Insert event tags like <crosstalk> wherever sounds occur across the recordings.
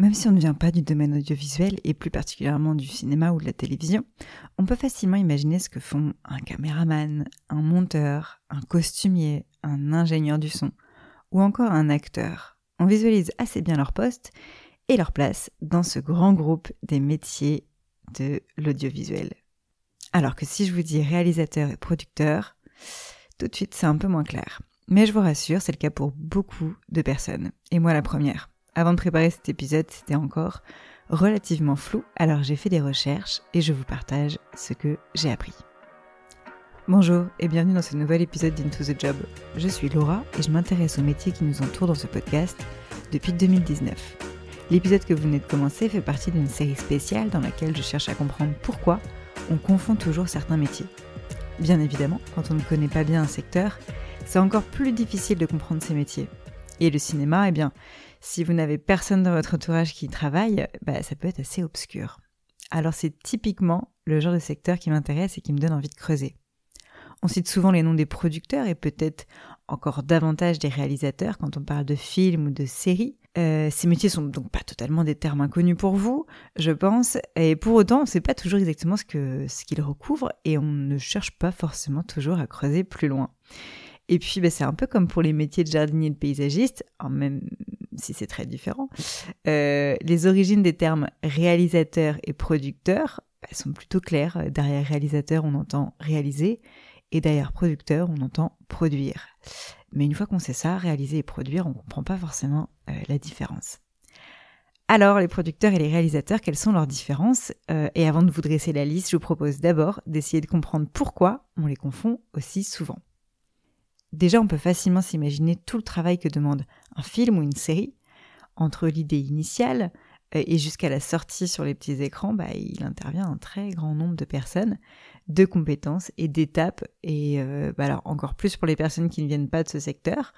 Même si on ne vient pas du domaine audiovisuel et plus particulièrement du cinéma ou de la télévision, on peut facilement imaginer ce que font un caméraman, un monteur, un costumier, un ingénieur du son ou encore un acteur. On visualise assez bien leur poste et leur place dans ce grand groupe des métiers de l'audiovisuel. Alors que si je vous dis réalisateur et producteur, tout de suite c'est un peu moins clair. Mais je vous rassure, c'est le cas pour beaucoup de personnes. Et moi la première. Avant de préparer cet épisode, c'était encore relativement flou, alors j'ai fait des recherches et je vous partage ce que j'ai appris. Bonjour et bienvenue dans ce nouvel épisode d'Into the Job. Je suis Laura et je m'intéresse aux métiers qui nous entourent dans ce podcast depuis 2019. L'épisode que vous venez de commencer fait partie d'une série spéciale dans laquelle je cherche à comprendre pourquoi on confond toujours certains métiers. Bien évidemment, quand on ne connaît pas bien un secteur, c'est encore plus difficile de comprendre ces métiers. Et le cinéma, eh bien, si vous n'avez personne dans votre entourage qui travaille, bah, ça peut être assez obscur. Alors c'est typiquement le genre de secteur qui m'intéresse et qui me donne envie de creuser. On cite souvent les noms des producteurs et peut-être encore davantage des réalisateurs quand on parle de films ou de séries. Euh, ces métiers sont donc pas totalement des termes inconnus pour vous, je pense, et pour autant, on ne sait pas toujours exactement ce qu'ils recouvrent et on ne cherche pas forcément toujours à creuser plus loin. Et puis, bah, c'est un peu comme pour les métiers de jardinier et de paysagiste, même si c'est très différent. Euh, les origines des termes réalisateur et producteur sont plutôt claires. Derrière réalisateur, on entend réaliser, et derrière producteur, on entend produire. Mais une fois qu'on sait ça, réaliser et produire, on ne comprend pas forcément euh, la différence. Alors, les producteurs et les réalisateurs, quelles sont leurs différences? Euh, Et avant de vous dresser la liste, je vous propose d'abord d'essayer de comprendre pourquoi on les confond aussi souvent. Déjà, on peut facilement s'imaginer tout le travail que demande un film ou une série. Entre l'idée initiale euh, et jusqu'à la sortie sur les petits écrans, bah, il intervient un très grand nombre de personnes, de compétences et d'étapes. Et euh, bah, alors encore plus pour les personnes qui ne viennent pas de ce secteur,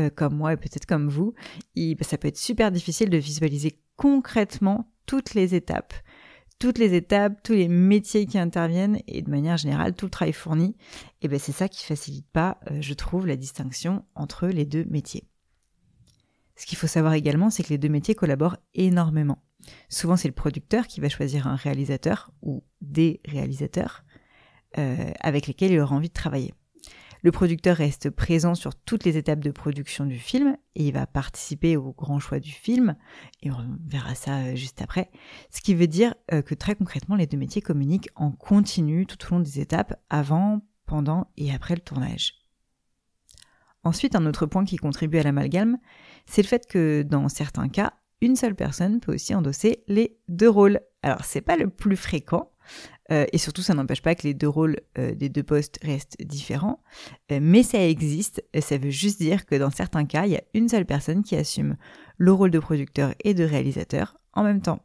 euh, comme moi et peut-être comme vous, bah, ça peut être super difficile de visualiser concrètement toutes les étapes toutes les étapes, tous les métiers qui interviennent et de manière générale tout le travail fourni, et ben c'est ça qui facilite pas, euh, je trouve, la distinction entre les deux métiers. Ce qu'il faut savoir également, c'est que les deux métiers collaborent énormément. Souvent, c'est le producteur qui va choisir un réalisateur ou des réalisateurs euh, avec lesquels il aura envie de travailler. Le producteur reste présent sur toutes les étapes de production du film et il va participer au grand choix du film et on verra ça euh, juste après. Ce qui veut dire euh, que très concrètement les deux métiers communiquent en continu tout au long des étapes avant, pendant et après le tournage. Ensuite, un autre point qui contribue à l'amalgame, c'est le fait que dans certains cas, une seule personne peut aussi endosser les deux rôles. Alors c'est pas le plus fréquent, euh, et surtout, ça n'empêche pas que les deux rôles euh, des deux postes restent différents. Euh, mais ça existe. Ça veut juste dire que dans certains cas, il y a une seule personne qui assume le rôle de producteur et de réalisateur en même temps.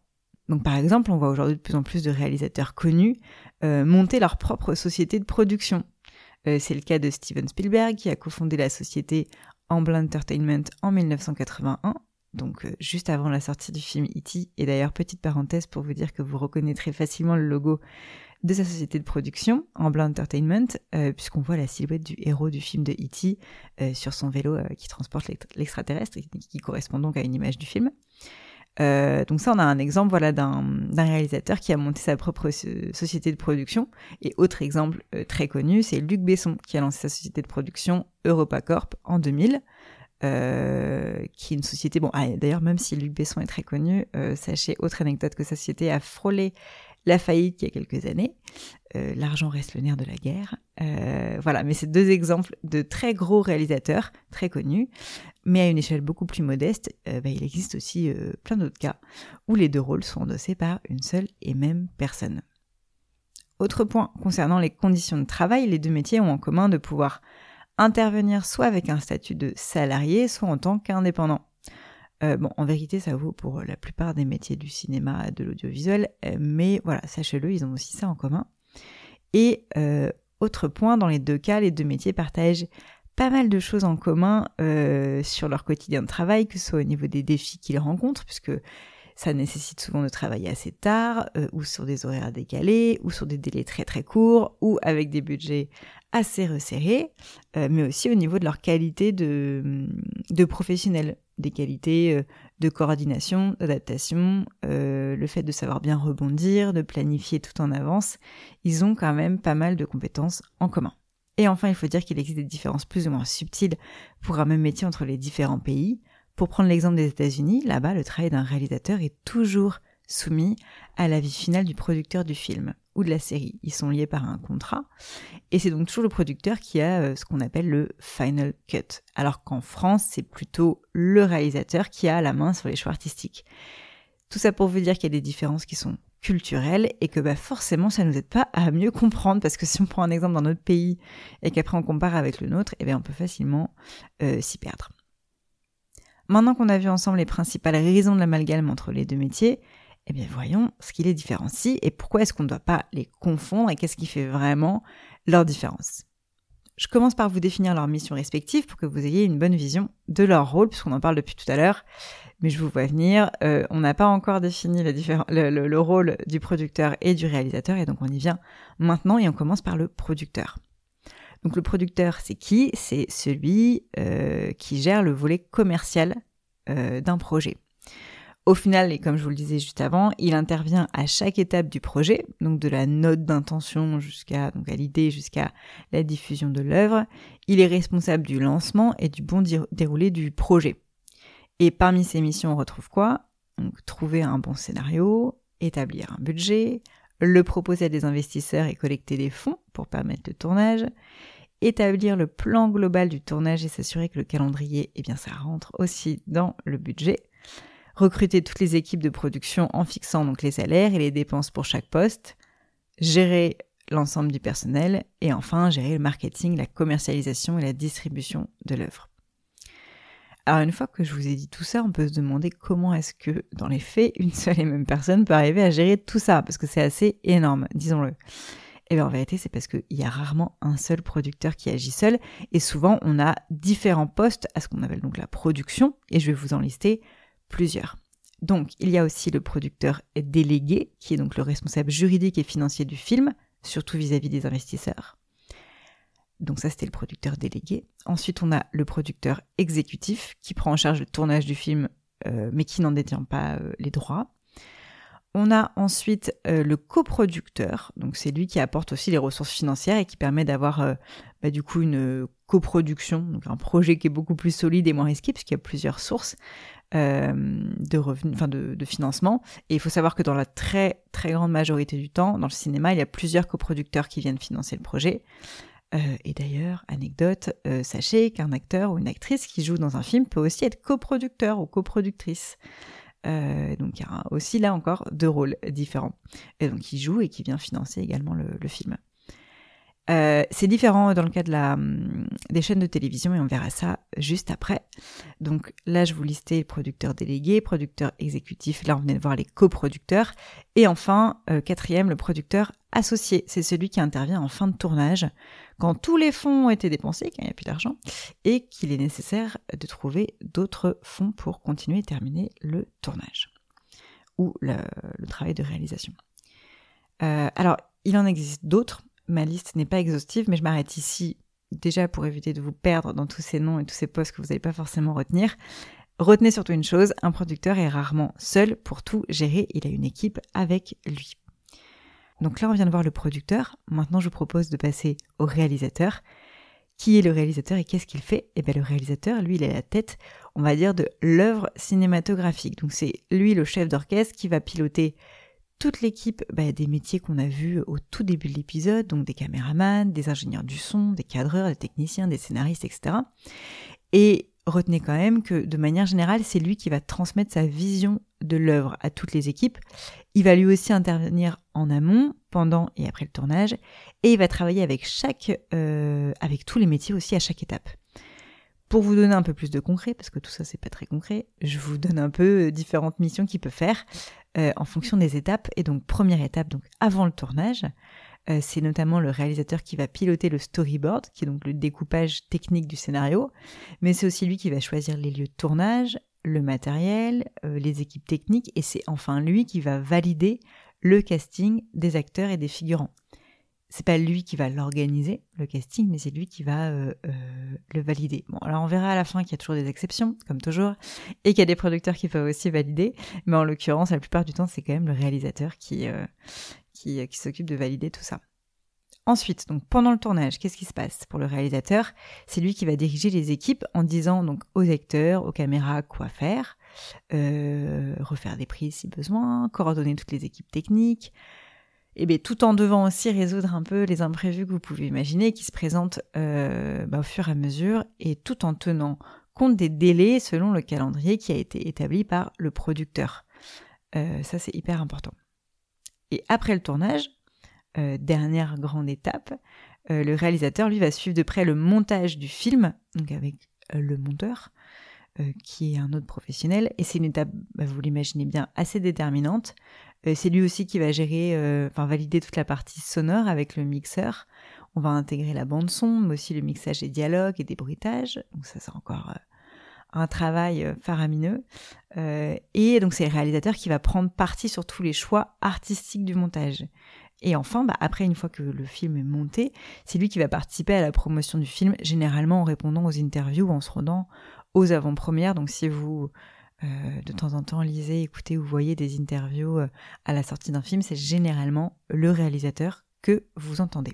Donc par exemple, on voit aujourd'hui de plus en plus de réalisateurs connus monter leur propre société de production. C'est le cas de Steven Spielberg qui a cofondé la société Amblin Entertainment en 1981 donc euh, juste avant la sortie du film E.T. Et d'ailleurs, petite parenthèse pour vous dire que vous reconnaîtrez facilement le logo de sa société de production, Amblin Entertainment, euh, puisqu'on voit la silhouette du héros du film de E.T. Euh, sur son vélo qui transporte l'extraterrestre qui correspond donc à une image du film. donc ça, on a un exemple voilà, d'un réalisateur qui a monté sa propre société de production. Et autre exemple très connu, c'est Luc Besson qui a lancé sa société de production EuropaCorp en 2000. Euh, qui est une société. Bon, ah, d'ailleurs, même si Luc Besson est très connu, euh, sachez, autre anecdote, que sa société a frôlé la faillite il y a quelques années. Euh, l'argent reste le nerf de la guerre. voilà, mais c'est deux exemples de très gros réalisateurs, très connus, mais à une échelle beaucoup plus modeste. Bah, il existe aussi plein d'autres cas où les deux rôles sont endossés par une seule et même personne. Autre point concernant les conditions de travail, les deux métiers ont en commun de pouvoir intervenir soit avec un statut de salarié, soit en tant qu'indépendant. Euh, bon, en vérité, ça vaut pour la plupart des métiers du cinéma, de l'audiovisuel, euh, mais voilà, sachez-le, ils ont aussi ça en commun. Et euh, autre point, dans les deux cas, les deux métiers partagent pas mal de choses en commun sur leur quotidien de travail, que ce soit au niveau des défis qu'ils rencontrent, puisque ça nécessite souvent de travailler assez tard, ou sur des horaires décalés, ou sur des délais très très courts, ou avec des budgets assez resserrés, euh, mais aussi au niveau de leur qualité de, de professionnels, des qualités euh, de coordination, d'adaptation, euh, le fait de savoir bien rebondir, de planifier tout en avance, ils ont quand même pas mal de compétences en commun. Et enfin, il faut dire qu'il existe des différences plus ou moins subtiles pour un même métier entre les différents pays. Pour prendre l'exemple des États-Unis, là-bas, le travail d'un réalisateur est toujours soumis à la vie finale du producteur du film ou de la série. Ils sont liés par un contrat. Et c'est donc toujours le producteur qui a euh, ce qu'on appelle le final cut. Alors qu'en France, c'est plutôt le réalisateur qui a la main sur les choix artistiques. Tout ça pour vous dire qu'il y a des différences qui sont culturelles et que bah, forcément ça nous aide pas à mieux comprendre parce que si on prend un exemple dans notre pays et qu'après on compare avec le nôtre, eh bien on peut facilement euh, s'y perdre. Maintenant qu'on a vu ensemble les principales raisons de l'amalgame entre les deux métiers, eh bien voyons ce qui les différencie et pourquoi est-ce qu'on ne doit pas les confondre et qu'est-ce qui fait vraiment leur différence. Je commence par vous définir leurs missions respectives pour que vous ayez une bonne vision de leur rôle, puisqu'on en parle depuis tout à l'heure, mais je vous vois venir, euh, on n'a pas encore défini le, le, rôle du producteur et du réalisateur, et donc on y vient maintenant, et on commence par le producteur. Donc le producteur, c'est qui? C'est celui euh, qui gère le volet commercial euh, d'un projet. Au final, et comme je vous le disais juste avant, il intervient à chaque étape du projet, donc de la note d'intention jusqu'à donc à l'idée jusqu'à la diffusion de l'œuvre. Il est responsable du lancement et du bon déroulé du projet. Et parmi ses missions, on retrouve quoi? Donc, Trouver un bon scénario, établir un budget, le proposer à des investisseurs et collecter des fonds pour permettre le tournage, établir le plan global du tournage et s'assurer que le calendrier, eh bien, ça rentre aussi dans le budget recruter toutes les équipes de production en fixant donc les salaires et les dépenses pour chaque poste, gérer l'ensemble du personnel et enfin gérer le marketing, la commercialisation et la distribution de l'œuvre. Alors une fois que je vous ai dit tout ça, on peut se demander comment est-ce que dans les faits, une seule et même personne peut arriver à gérer tout ça, parce que c'est assez énorme, disons-le. Et eh bien en vérité, c'est parce qu'il y a rarement un seul producteur qui agit seul, et souvent on a différents postes à ce qu'on appelle donc la production, et je vais vous en lister plusieurs. Donc, il y a aussi le producteur délégué, qui est donc le responsable juridique et financier du film, surtout vis-à-vis des investisseurs. Donc ça, c'était le producteur délégué. Ensuite, on a le producteur exécutif, qui prend en charge le tournage du film, euh, mais qui n'en détient pas euh, les droits. On a ensuite euh, le coproducteur, donc c'est lui qui apporte aussi les ressources financières et qui permet d'avoir bah, du coup une coproduction, donc un projet qui est beaucoup plus solide et moins risqué puisqu'il y a plusieurs sources. Euh, de revenus, enfin de, financement. Et il faut savoir que dans la très très grande majorité du temps, dans le cinéma, il y a plusieurs coproducteurs qui viennent financer le projet. Euh, et d'ailleurs, anecdote, euh, sachez qu'un acteur ou une actrice qui joue dans un film peut aussi être coproducteur ou coproductrice. Donc il y a aussi là encore deux rôles différents. Et donc qui joue et qui vient financer également le film. Euh, c'est différent dans le cas de la, hum, des chaînes de télévision et on verra ça juste après. Donc là, je vous listais producteur délégué, producteur exécutif. Là, on venait de voir les coproducteurs. Et enfin, euh, quatrième, le producteur associé. C'est celui qui intervient en fin de tournage, quand tous les fonds ont été dépensés, quand il n'y a plus d'argent, et qu'il est nécessaire de trouver d'autres fonds pour continuer et terminer le tournage ou le, travail de réalisation. Euh, alors, il en existe d'autres ma liste n'est pas exhaustive, mais je m'arrête ici déjà pour éviter de vous perdre dans tous ces noms et tous ces postes que vous n'allez pas forcément retenir. Retenez surtout une chose, un producteur est rarement seul pour tout gérer, il a une équipe avec lui. Donc là, on vient de voir le producteur, maintenant je vous propose de passer au réalisateur. Qui est le réalisateur et qu'est-ce qu'il fait? Eh bien le réalisateur, lui, il est la tête, on va dire, de l'œuvre cinématographique. Donc c'est lui le chef d'orchestre qui va piloter toute l'équipe bah, des métiers qu'on a vus au tout début de l'épisode, donc des caméramans, des ingénieurs du son, des cadreurs, des techniciens, des scénaristes, etc. Et retenez quand même que de manière générale, c'est lui qui va transmettre sa vision de l'œuvre à toutes les équipes. Il va lui aussi intervenir en amont, pendant et après le tournage, et il va travailler avec chaque, euh, avec tous les métiers aussi à chaque étape. Pour vous donner un peu plus de concret, parce que tout ça c'est pas très concret, je vous donne un peu euh, différentes missions qu'il peut faire euh, en fonction des étapes. Et donc première étape, donc avant le tournage, euh, c'est notamment le réalisateur qui va piloter le storyboard, qui est donc le découpage technique du scénario, mais c'est aussi lui qui va choisir les lieux de tournage, le matériel, les équipes techniques, et c'est enfin lui qui va valider le casting des acteurs et des figurants. C'est pas lui qui va l'organiser, le casting, mais c'est lui qui va euh, euh, le valider. Bon, alors on verra à la fin qu'il y a toujours des exceptions, comme toujours, et qu'il y a des producteurs qui peuvent aussi valider, mais en l'occurrence, la plupart du temps, c'est quand même le réalisateur qui, euh, s'occupe de valider tout ça. Ensuite, donc pendant le tournage, qu'est-ce qui se passe pour le réalisateur? C'est lui qui va diriger les équipes en disant aux acteurs, aux caméras quoi faire, refaire des prises si besoin, coordonner toutes les équipes techniques, et bien, tout en devant aussi résoudre un peu les imprévus que vous pouvez imaginer qui se présentent euh, bah, au fur et à mesure et tout en tenant compte des délais selon le calendrier qui a été établi par le producteur. Euh, ça, c'est hyper important. Et après le tournage, euh, dernière grande étape, le réalisateur, lui, va suivre de près le montage du film, donc avec le monteur, qui est un autre professionnel. Et c'est une étape, bah, vous l'imaginez bien, assez déterminante. Euh, c'est lui aussi qui va gérer, euh, enfin valider toute la partie sonore avec le mixeur. On va intégrer la bande son, mais aussi le mixage des dialogues et des bruitages. Donc ça, c'est encore euh, un travail faramineux. et donc c'est le réalisateur qui va prendre parti sur tous les choix artistiques du montage. Et enfin, bah, après, une fois que le film est monté, c'est lui qui va participer à la promotion du film, généralement en répondant aux interviews ou en se rendant aux avant-premières. Donc si vous euh, de temps en temps lisez, écoutez ou voyez des interviews euh, à la sortie d'un film, c'est généralement le réalisateur que vous entendez.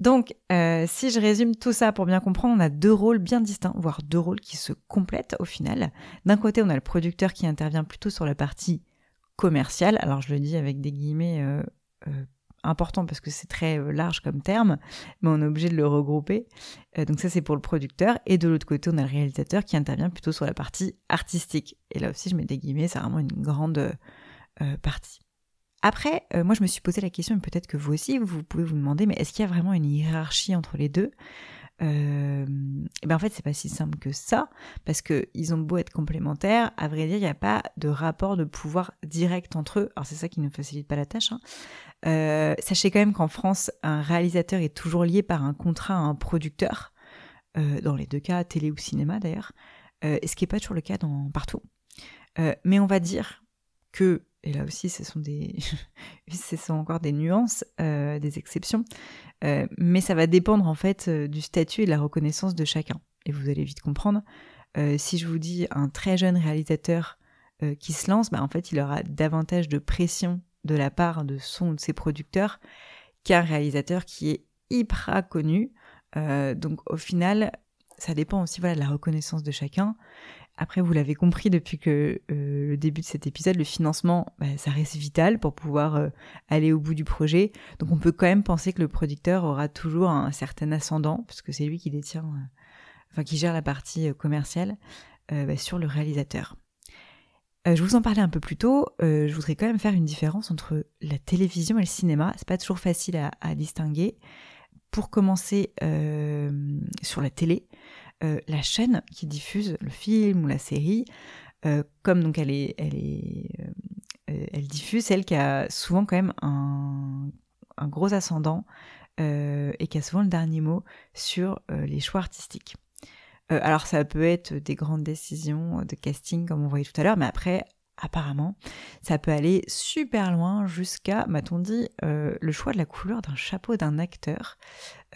Donc, euh, si je résume tout ça pour bien comprendre, on a deux rôles bien distincts, voire deux rôles qui se complètent au final. D'un côté, on a le producteur qui intervient plutôt sur la partie commerciale. Alors, je le dis avec des guillemets important parce que c'est très euh, large comme terme, mais on est obligé de le regrouper. Euh, donc ça c'est pour le producteur. Et de l'autre côté, on a le réalisateur qui intervient plutôt sur la partie artistique. Et là aussi, je mets des guillemets, c'est vraiment une grande euh, partie. Après, moi je me suis posé la question, et peut-être que vous aussi, vous pouvez vous demander, mais est-ce qu'il y a vraiment une hiérarchie entre les deux? Euh, et ben en fait c'est pas si simple que ça parce que ils ont beau être complémentaires, à vrai dire il n'y a pas de rapport de pouvoir direct entre eux. Alors c'est ça qui ne facilite pas la tâche. Hein. Euh, sachez quand même qu'en France un réalisateur est toujours lié par un contrat à un producteur, euh, dans les deux cas télé ou cinéma d'ailleurs, euh, ce qui n'est pas toujours le cas partout. Mais on va dire que et là aussi <laughs> ce sont encore des nuances, euh, des exceptions, euh, mais ça va dépendre en fait euh, du statut et de la reconnaissance de chacun. Et vous allez vite comprendre. si je vous dis un très jeune réalisateur qui se lance, bah, en fait il aura davantage de pression de la part de son ou de ses producteurs qu'un réalisateur qui est hyper connu. donc au final, ça dépend aussi de la reconnaissance de chacun. Après, vous l'avez compris depuis que euh, le début de cet épisode, le financement, bah, ça reste vital pour pouvoir euh, aller au bout du projet. Donc on peut quand même penser que le producteur aura toujours un, certain ascendant, puisque c'est lui qui détient, euh, enfin qui gère la partie commerciale bah, sur le réalisateur. je vous en parlais un peu plus tôt, je voudrais quand même faire une différence entre la télévision et le cinéma. C'est pas toujours facile à, à distinguer. Pour commencer, sur la télé, euh, la chaîne qui diffuse le film ou la série, euh, comme donc elle est, elle est, euh, elle diffuse celle qui a souvent quand même un, gros ascendant et qui a souvent le dernier mot sur les choix artistiques. alors ça peut être des grandes décisions de casting comme on voyait tout à l'heure, mais après apparemment, ça peut aller super loin jusqu'à, m'a-t-on dit, le choix de la couleur d'un chapeau d'un acteur.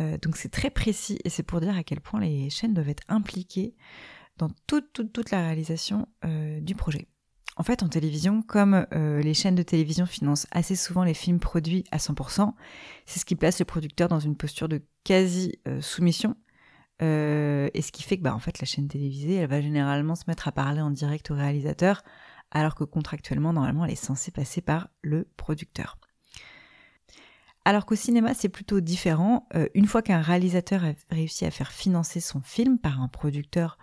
Euh, donc c'est très précis et c'est pour dire à quel point les chaînes doivent être impliquées dans toute, la réalisation euh, du projet. En fait, en télévision, comme les chaînes de télévision financent assez souvent les films produits à 100%, c'est ce qui place le producteur dans une posture de quasi-soumission. et ce qui fait que bah, en fait, la chaîne télévisée, va généralement se mettre à parler en direct au réalisateur alors que contractuellement, normalement, elle est censée passer par le producteur. Alors qu'au cinéma, c'est plutôt différent. Euh, une fois qu'un réalisateur a réussi à faire financer son film par un producteur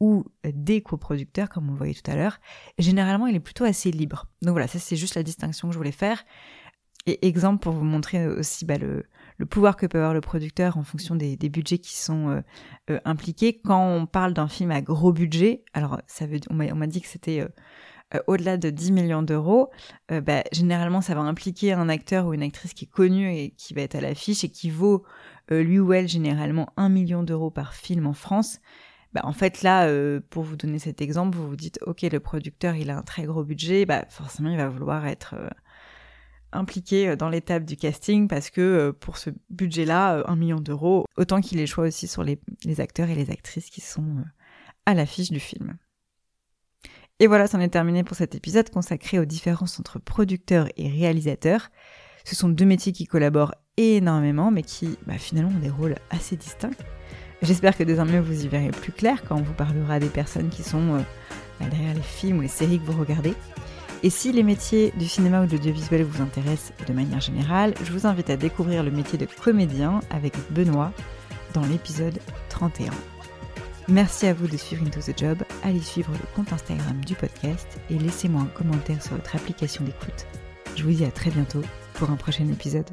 ou des coproducteurs, comme on le voyait tout à l'heure, généralement, il est plutôt assez libre. Donc voilà, ça c'est juste la distinction que je voulais faire. Et exemple pour vous montrer aussi bah, le, pouvoir que peut avoir le producteur en fonction des, budgets qui sont euh, euh, impliqués. Quand on parle d'un film à gros budget, alors ça veut, on m'a dit que c'était euh, au-delà de 10 millions d'euros, euh, bah, généralement ça va impliquer un acteur ou une actrice qui est connu et qui va être à l'affiche et qui vaut euh, lui ou elle généralement 1 million d'euros par film en France. Bah, en fait là, pour vous donner cet exemple, vous vous dites ok le producteur il a un très gros budget, bah forcément il va vouloir être impliqué dans l'étape du casting parce que pour ce budget-là, un million d'euros, autant qu'il ait choix aussi sur les, les, acteurs et les actrices qui sont à l'affiche du film. Et voilà, c'en est terminé pour cet épisode consacré aux différences entre producteurs et réalisateurs. Ce sont deux métiers qui collaborent énormément, mais qui bah, finalement ont des rôles assez distincts. J'espère que désormais vous y verrez plus clair quand on vous parlera des personnes qui sont euh, bah, derrière les films ou les séries que vous regardez. Et si les métiers du cinéma ou de l'audiovisuel vous intéressent de manière générale, je vous invite à découvrir le métier de comédien avec Benoît dans l'épisode 31. Merci à vous de suivre Into the Job, allez suivre le compte Instagram du podcast et laissez-moi un commentaire sur votre application d'écoute. Je vous dis à très bientôt pour un prochain épisode.